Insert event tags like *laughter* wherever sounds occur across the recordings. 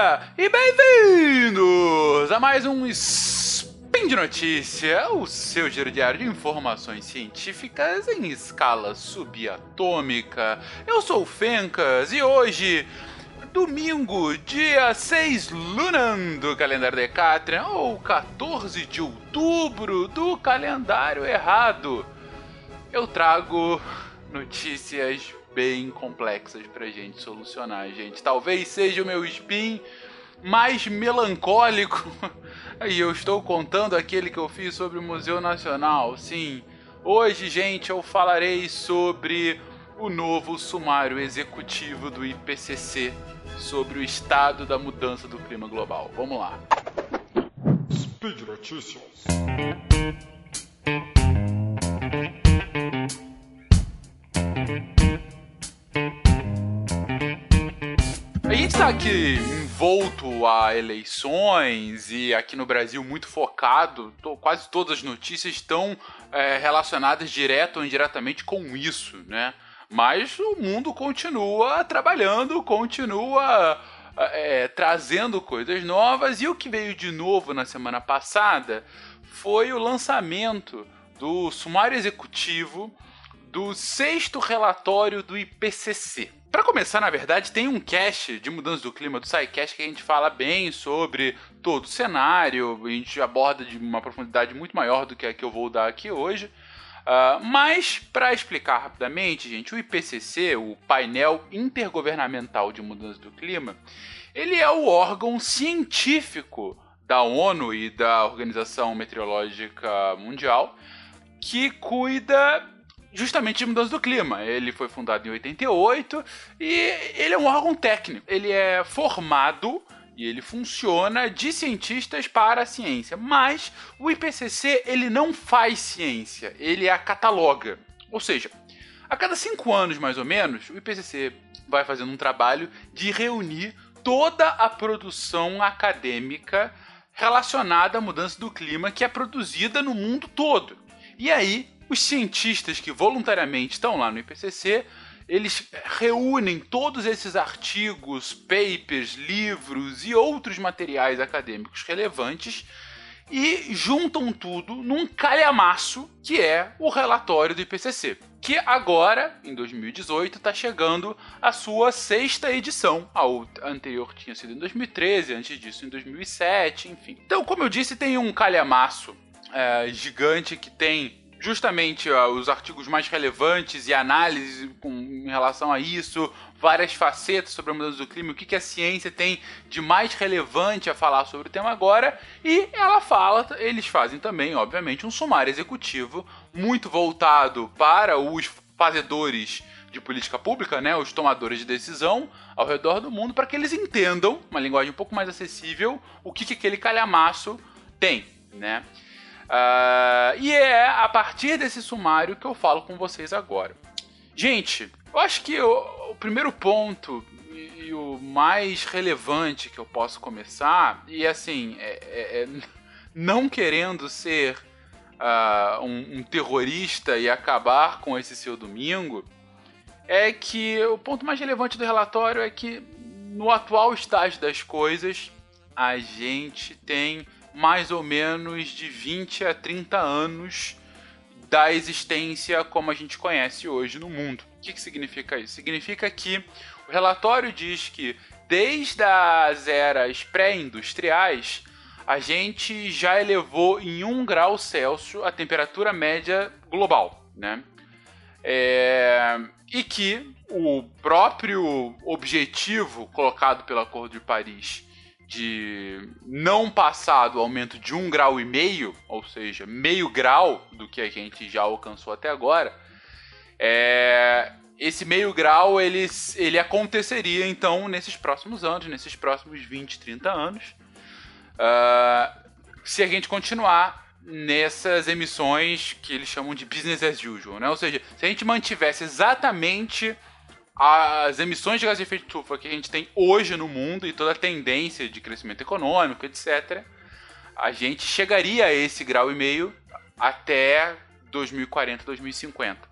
dia e bem-vindos a mais um Spin de Notícia, o seu giro diário de informações científicas em escala subatômica. Eu sou o Fencas e hoje, domingo, dia 6 Lunan do calendário Decatrian, ou 14 de outubro do calendário errado, eu trago notícias bem complexas pra gente solucionar, gente. Talvez seja o meu spin mais melancólico. *laughs* E eu estou contando aquele que eu fiz sobre o Museu Nacional. Sim, hoje, gente, eu falarei sobre o novo sumário executivo do IPCC sobre o estado da mudança do clima global. Vamos lá. Speed Notícias. Aqui envolto a eleições e aqui no Brasil muito focado, tô, quase todas as notícias estão é, relacionadas direto ou indiretamente com isso, né? Mas o mundo continua trabalhando, continua é, trazendo coisas novas e o que veio de novo na semana passada foi o lançamento do sumário executivo do sexto relatório do IPCC. Para começar, na verdade, tem um cast de mudança do clima do SciCast que a gente fala bem sobre todo o cenário, a gente aborda de uma profundidade muito maior do que a que eu vou dar aqui hoje. Uh, mas, para explicar rapidamente, gente, o IPCC, o Painel Intergovernamental de Mudança do Clima, ele é o órgão científico da ONU e da Organização Meteorológica Mundial que cuida justamente de mudança do clima. Ele foi fundado em 88 e ele é um órgão técnico. Ele é formado e ele funciona de cientistas para a ciência, mas o IPCC ele não faz ciência, ele a cataloga. Ou seja, a cada cinco anos mais ou menos, o IPCC vai fazendo um trabalho de reunir toda a produção acadêmica relacionada à mudança do clima que é produzida no mundo todo. E aí os cientistas que voluntariamente estão lá no IPCC, eles reúnem todos esses artigos, papers, livros e outros materiais acadêmicos relevantes e juntam tudo num calhamaço que é o relatório do IPCC, que agora, em 2018, está chegando a sua sexta edição. A anterior tinha sido em 2013, antes disso em 2007, enfim. Então, como eu disse, tem um calhamaço é, gigante que tem justamente os artigos mais relevantes e análise com, em relação a isso, várias facetas sobre a mudança do clima, o que, que a ciência tem de mais relevante a falar sobre o tema agora, e ela fala, eles fazem também, obviamente, um sumário executivo muito voltado para os fazedores de política pública, né, os tomadores de decisão ao redor do mundo, para que eles entendam, uma linguagem um pouco mais acessível, o que, que aquele calhamaço tem, né? Uh, e é a partir desse sumário que eu falo com vocês agora. Gente, eu acho que o, o primeiro ponto e, e, o mais relevante que eu posso começar, e assim, é, é, é *laughs* não querendo ser uh, um, um terrorista e acabar com esse seu domingo, é que o ponto mais relevante do relatório é que no atual estágio das coisas, a gente tem mais ou menos de 20 a 30 anos da existência como a gente conhece hoje no mundo. O que, que significa isso? Significa que o relatório diz que desde as eras pré-industriais a gente já elevou em 1 grau Celsius a temperatura média global, né? É... E que o próprio objetivo colocado pelo Acordo de Paris de não passar do aumento de um grau e meio, ou seja, meio grau do que a gente já alcançou até agora, é, esse meio grau ele, ele aconteceria então nesses próximos anos, nesses próximos 20, 30 anos, uh, se a gente continuar nessas emissões que eles chamam de business as usual, né? Ou seja, se a gente mantivesse exatamente as emissões de gás de efeito estufa que a gente tem hoje no mundo e toda a tendência de crescimento econômico, etc., a gente chegaria a esse grau e meio até 2040, 2050.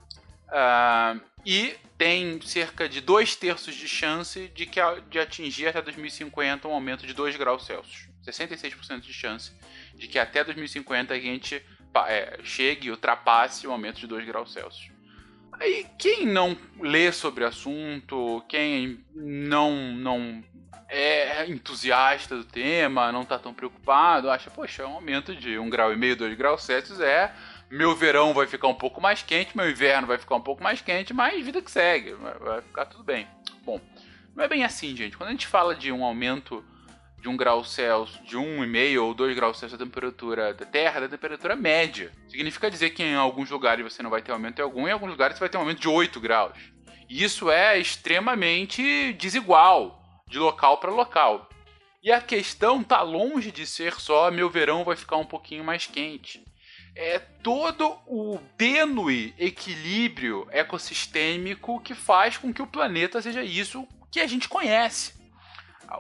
Uh, e tem cerca de dois terços de chance de, que, de atingir até 2050 um aumento de 2 graus Celsius. 66% de chance de que até 2050 a gente é, chegue e ultrapasse o aumento de 2 graus Celsius. Aí quem não lê sobre o assunto, quem não, não é entusiasta do tema, não está tão preocupado, acha, poxa, um aumento de 1 grau e meio, 2 graus Celsius é meu verão vai ficar um pouco mais quente, meu inverno vai ficar um pouco mais quente, mas vida que segue, vai ficar tudo bem. Bom, não é bem assim, gente. Quando a gente fala de um aumento de um grau Celsius, de 1,5 ou 2 graus Celsius da temperatura da Terra, da temperatura média. Significa dizer que em alguns lugares você não vai ter aumento algum, em alguns lugares você vai ter um aumento de 8 graus. E isso é extremamente desigual, de local para local. E a questão tá longe de ser só meu verão vai ficar um pouquinho mais quente é todo o tênue equilíbrio ecossistêmico que faz com que o planeta seja isso que a gente conhece.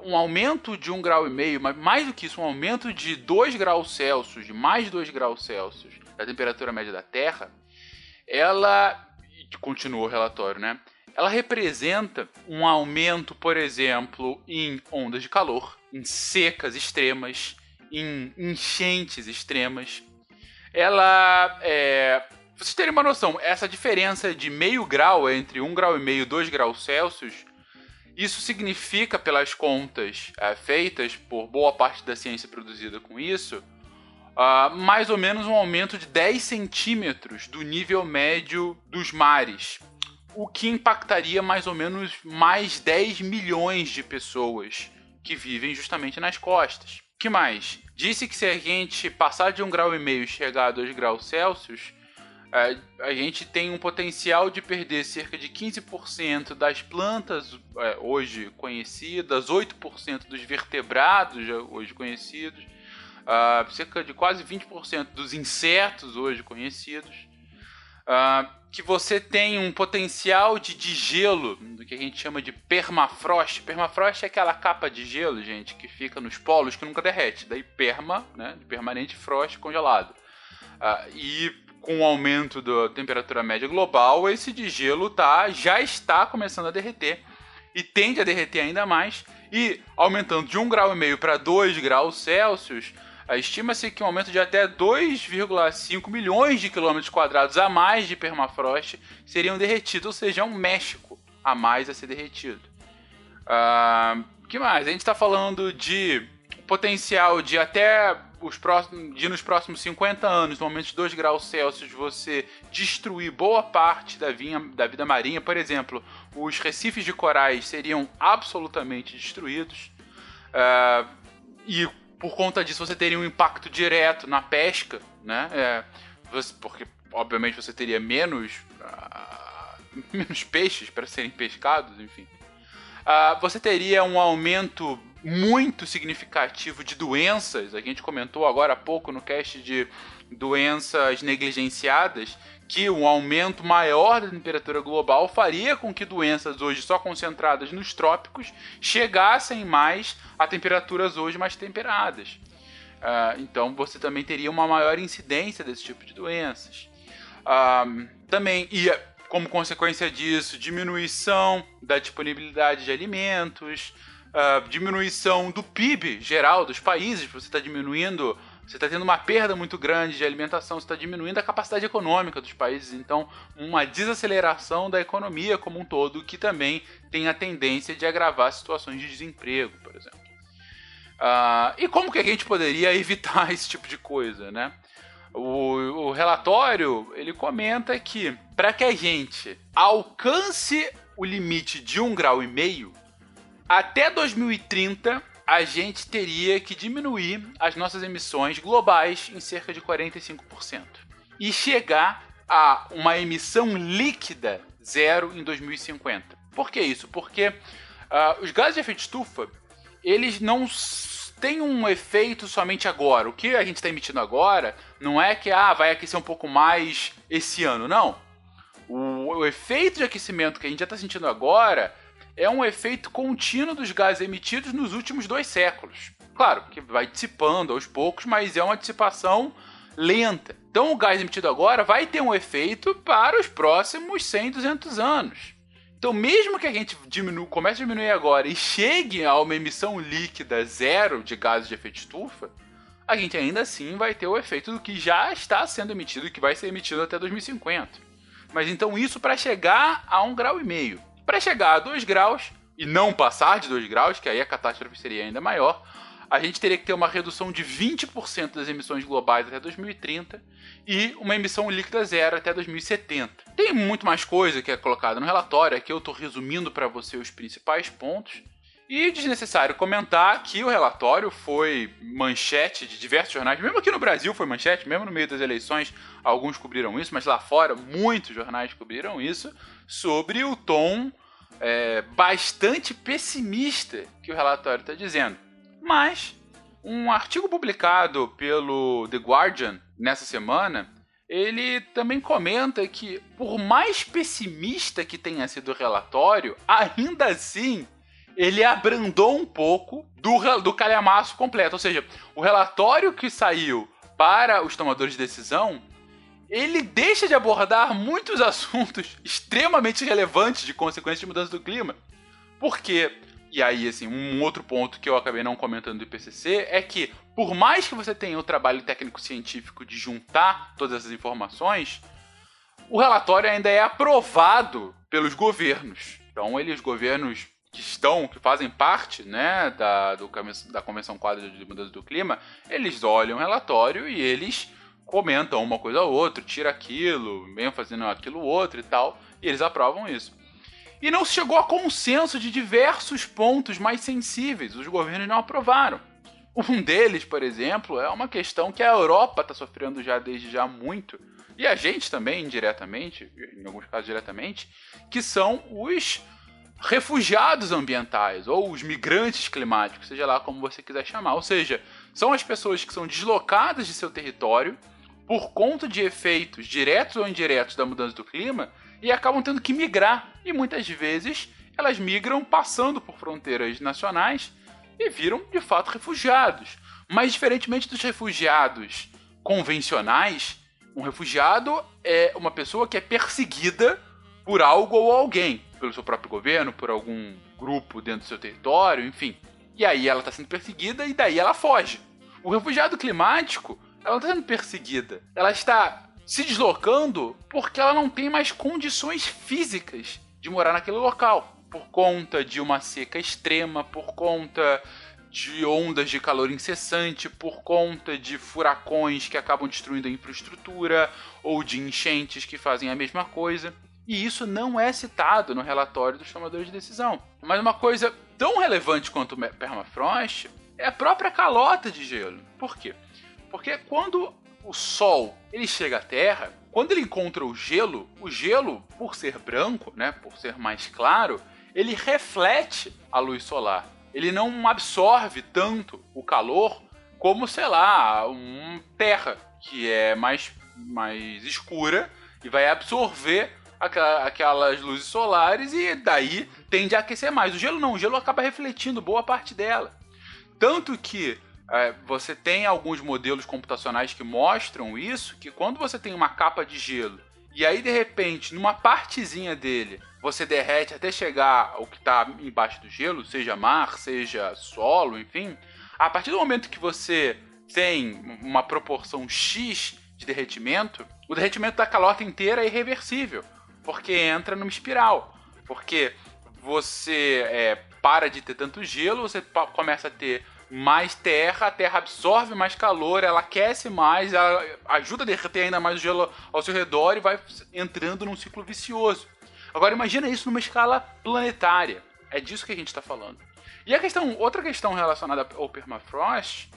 Um aumento de um grau e meio, mas mais do que isso, um aumento de 2 graus Celsius, de mais de 2 graus Celsius da temperatura média da Terra, ela, continua o relatório, né? Ela representa um aumento, por exemplo, em ondas de calor, em secas extremas, em enchentes extremas, ela é. Vocês terem uma noção, essa diferença de meio grau entre 1 grau e meio e 2 graus Celsius, isso significa, pelas contas é, feitas por boa parte da ciência produzida com isso, uh, mais ou menos um aumento de 10 centímetros do nível médio dos mares, o que impactaria mais ou menos mais 10 milhões de pessoas que vivem justamente nas costas que mais? Disse que se a gente passar de um grau e meio e chegar a 2 graus Celsius, a gente tem um potencial de perder cerca de 15% das plantas é, hoje conhecidas, 8% dos vertebrados hoje conhecidos, cerca de quase 20% dos insetos hoje conhecidos. Que você tem um potencial de, de gelo, do que a gente chama de permafrost. Permafrost é aquela capa de gelo, gente, que fica nos polos que nunca derrete. Daí perma, né, permanente frost congelado. E com o aumento da temperatura média global, esse de gelo tá, já está começando a derreter e tende a derreter ainda mais. E aumentando de 1,5 grau para 2 graus Celsius, Estima-se que um aumento de até 2,5 milhões de quilômetros quadrados a mais de permafrost seriam derretidos, ou seja, um México a mais a ser derretido. Uh, que mais? A gente está falando de potencial de até os próximos, de nos próximos 50 anos, no aumento de 2 graus Celsius, você destruir boa parte da, vinha, da vida marinha. Por exemplo, os recifes de corais seriam absolutamente destruídos. Uh, e por conta disso você teria um impacto direto na pesca, né? É, você, porque obviamente você teria menos uh, *laughs* menos peixes para serem pescados, enfim. Uh, você teria um aumento muito significativo de doenças. A gente comentou agora há pouco no cast de doenças negligenciadas que um aumento maior da temperatura global faria com que doenças hoje só concentradas nos trópicos chegassem mais a temperaturas hoje mais temperadas. Uh, então você também teria uma maior incidência desse tipo de doenças. Uh, também ia, como consequência disso, diminuição da disponibilidade de alimentos, diminuição do PIB geral dos países, você está diminuindo você está tendo uma perda muito grande de alimentação, você está diminuindo a capacidade econômica dos países, então uma desaceleração da economia como um todo, que também tem a tendência de agravar situações de desemprego, por exemplo. Uh, e como que a gente poderia *laughs* evitar esse tipo de coisa, né? O, o relatório ele comenta que para que a gente alcance o limite de um grau e meio até 2030 a gente teria que diminuir as nossas emissões globais em cerca de 45% e chegar a uma emissão líquida zero em 2050. Por que isso? Porque uh, os gases de efeito estufa eles não têm um efeito somente agora. O que a gente está emitindo agora não é que ah, vai aquecer um pouco mais esse ano, não. O, o efeito de aquecimento que a gente já está sentindo agora é um efeito contínuo dos gases emitidos nos últimos dois séculos. Claro, que vai dissipando aos poucos, mas é uma dissipação lenta. Então o gás emitido agora vai ter um efeito para os próximos 100, 200 anos. Então, mesmo que a gente diminua, comece a diminuir agora e chegue a uma emissão líquida zero de gases de efeito estufa, a gente ainda assim vai ter o efeito do que já está sendo emitido e que vai ser emitido até 2050. Mas então isso para chegar a um grau e meio. Para chegar a 2 graus e não passar de 2 graus, que aí a catástrofe seria ainda maior, a gente teria que ter uma redução de 20% das emissões globais até 2030 e uma emissão líquida zero até 2070. Tem muito mais coisa que é colocada no relatório, aqui eu estou resumindo para você os principais pontos. E desnecessário comentar que o relatório foi manchete de diversos jornais, mesmo aqui no Brasil foi manchete, mesmo no meio das eleições, alguns cobriram isso, mas lá fora muitos jornais cobriram isso, sobre o tom é, bastante pessimista que o relatório está dizendo. Mas um artigo publicado pelo The Guardian nessa semana, ele também comenta que, por mais pessimista que tenha sido o relatório, ainda assim ele abrandou um pouco do, do calhamaço completo. Ou seja, o relatório que saiu para os tomadores de decisão, ele deixa de abordar muitos *laughs* assuntos extremamente relevantes de consequências de mudança do clima. Porque e aí, assim, um outro ponto que eu acabei não comentando do IPCC é que, por mais que você tenha o trabalho técnico-científico de juntar todas essas informações, o relatório ainda é aprovado pelos governos. Então, eles, governos que estão, que fazem parte, né, da, do, da Convenção Quadra de Mudança do Clima, eles olham o relatório e eles comentam uma coisa ou outra, tira aquilo, vem fazendo aquilo outro e tal, e eles aprovam isso. E não se chegou a consenso de diversos pontos mais sensíveis. Os governos não aprovaram. Um deles, por exemplo, é uma questão que a Europa está sofrendo já desde já muito, e a gente também, indiretamente, em alguns casos diretamente, que são os refugiados ambientais, ou os migrantes climáticos, seja lá como você quiser chamar. Ou seja, são as pessoas que são deslocadas de seu território por conta de efeitos diretos ou indiretos da mudança do clima e acabam tendo que migrar. E muitas vezes elas migram passando por fronteiras nacionais e viram de fato refugiados. Mas diferentemente dos refugiados convencionais, um refugiado é uma pessoa que é perseguida por algo ou alguém, pelo seu próprio governo, por algum grupo dentro do seu território, enfim. E aí ela está sendo perseguida e daí ela foge. O refugiado climático, ela está sendo perseguida. Ela está se deslocando porque ela não tem mais condições físicas de morar naquele local. Por conta de uma seca extrema, por conta de ondas de calor incessante, por conta de furacões que acabam destruindo a infraestrutura, ou de enchentes que fazem a mesma coisa. E isso não é citado no relatório dos tomadores de decisão. Mas uma coisa tão relevante quanto o permafrost é a própria calota de gelo. Por quê? Porque quando o Sol ele chega à Terra, quando ele encontra o gelo, o gelo, por ser branco, né, por ser mais claro, ele reflete a luz solar. Ele não absorve tanto o calor como, sei lá, uma terra que é mais, mais escura e vai absorver aquelas luzes solares e daí tende a aquecer mais. O gelo não, o gelo acaba refletindo boa parte dela. Tanto que é, você tem alguns modelos computacionais que mostram isso, que quando você tem uma capa de gelo e aí de repente, numa partezinha dele, você derrete até chegar ao que está embaixo do gelo, seja mar, seja solo, enfim, a partir do momento que você tem uma proporção X de derretimento, o derretimento da calota inteira é irreversível, porque entra numa espiral. Porque você é, para de ter tanto gelo, você começa a ter mais terra, a terra absorve mais calor, ela aquece mais, ela ajuda a derreter ainda mais o gelo ao seu redor e vai entrando num ciclo vicioso. Agora imagina isso numa escala planetária. É disso que a gente está falando. E a questão, outra questão relacionada ao permafrost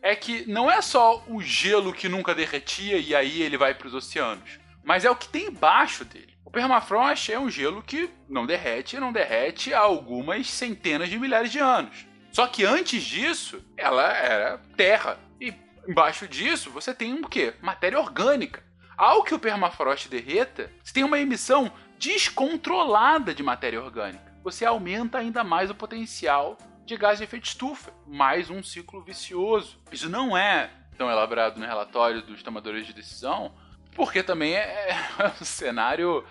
é que não é só o gelo que nunca derretia e aí ele vai para os oceanos, mas é o que tem embaixo dele. O permafrost é um gelo que não derrete não derrete há algumas centenas de milhares de anos. Só que antes disso, ela era terra. E embaixo disso, você tem o quê? Matéria orgânica. Ao que o permafrost derreta, você tem uma emissão descontrolada de matéria orgânica. Você aumenta ainda mais o potencial de gás de efeito estufa. Mais um ciclo vicioso. Isso não é tão elaborado no relatório dos tomadores de decisão, porque também é, *laughs* é um cenário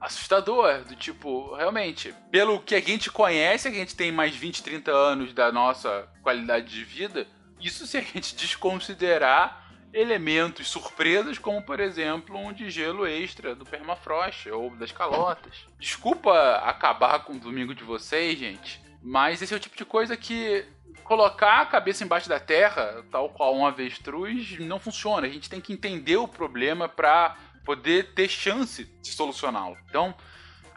assustador, do tipo, realmente, pelo que a gente conhece, a gente tem mais 20, 30 anos da nossa qualidade de vida, isso se a gente *laughs* desconsiderar elementos surpresas, como por exemplo um de gelo extra do permafrost ou das calotas. Desculpa acabar com o domingo de vocês, gente, mas esse é o tipo de coisa que colocar a cabeça embaixo da terra, tal qual um avestruz, não funciona. A gente tem que entender o problema para poder ter chance de solucioná-lo. Então,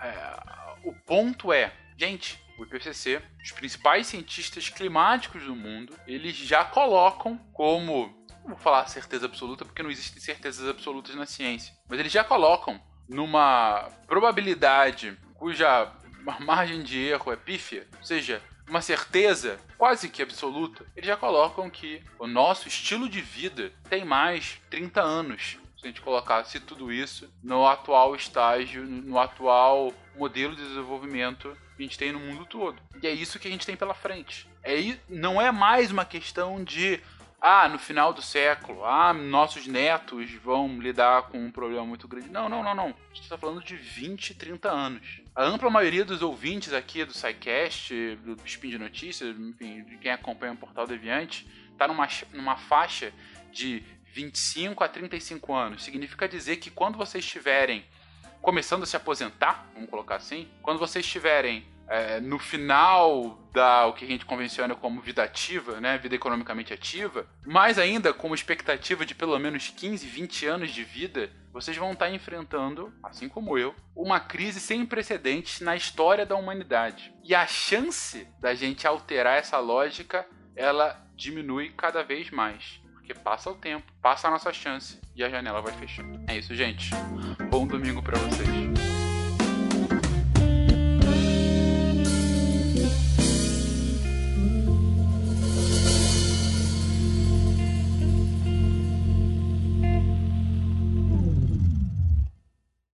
é, o ponto é, gente, o IPCC, os principais cientistas climáticos do mundo, eles já colocam como não vou falar certeza absoluta porque não existem certezas absolutas na ciência, mas eles já colocam numa probabilidade cuja margem de erro é pífia, ou seja, uma certeza quase que absoluta, eles já colocam que o nosso estilo de vida tem mais 30 anos. Se a gente colocasse tudo isso no atual estágio, no atual modelo de desenvolvimento que a gente tem no mundo todo. E é isso que a gente tem pela frente. É, não é mais uma questão de ah, no final do século, ah, nossos netos vão lidar com um problema muito grande. Não, não, não, não. A gente está falando de 20, 30 anos. A ampla maioria dos ouvintes aqui do SciCast, do Spin de Notícias, enfim, de quem acompanha o Portal Deviante, está numa, numa faixa de 25 a 35 anos. Significa dizer que quando vocês estiverem começando a se aposentar, vamos colocar assim, quando vocês estiverem é, no final da o que a gente convenciona como vida ativa, né, vida economicamente ativa, mais ainda com expectativa de pelo menos 15, 20 anos de vida, vocês vão estar enfrentando, assim como eu, uma crise sem precedentes na história da humanidade. E a chance da gente alterar essa lógica, ela diminui cada vez mais. Porque passa o tempo, passa a nossa chance e a janela vai fechando. É isso, gente. Bom domingo para vocês.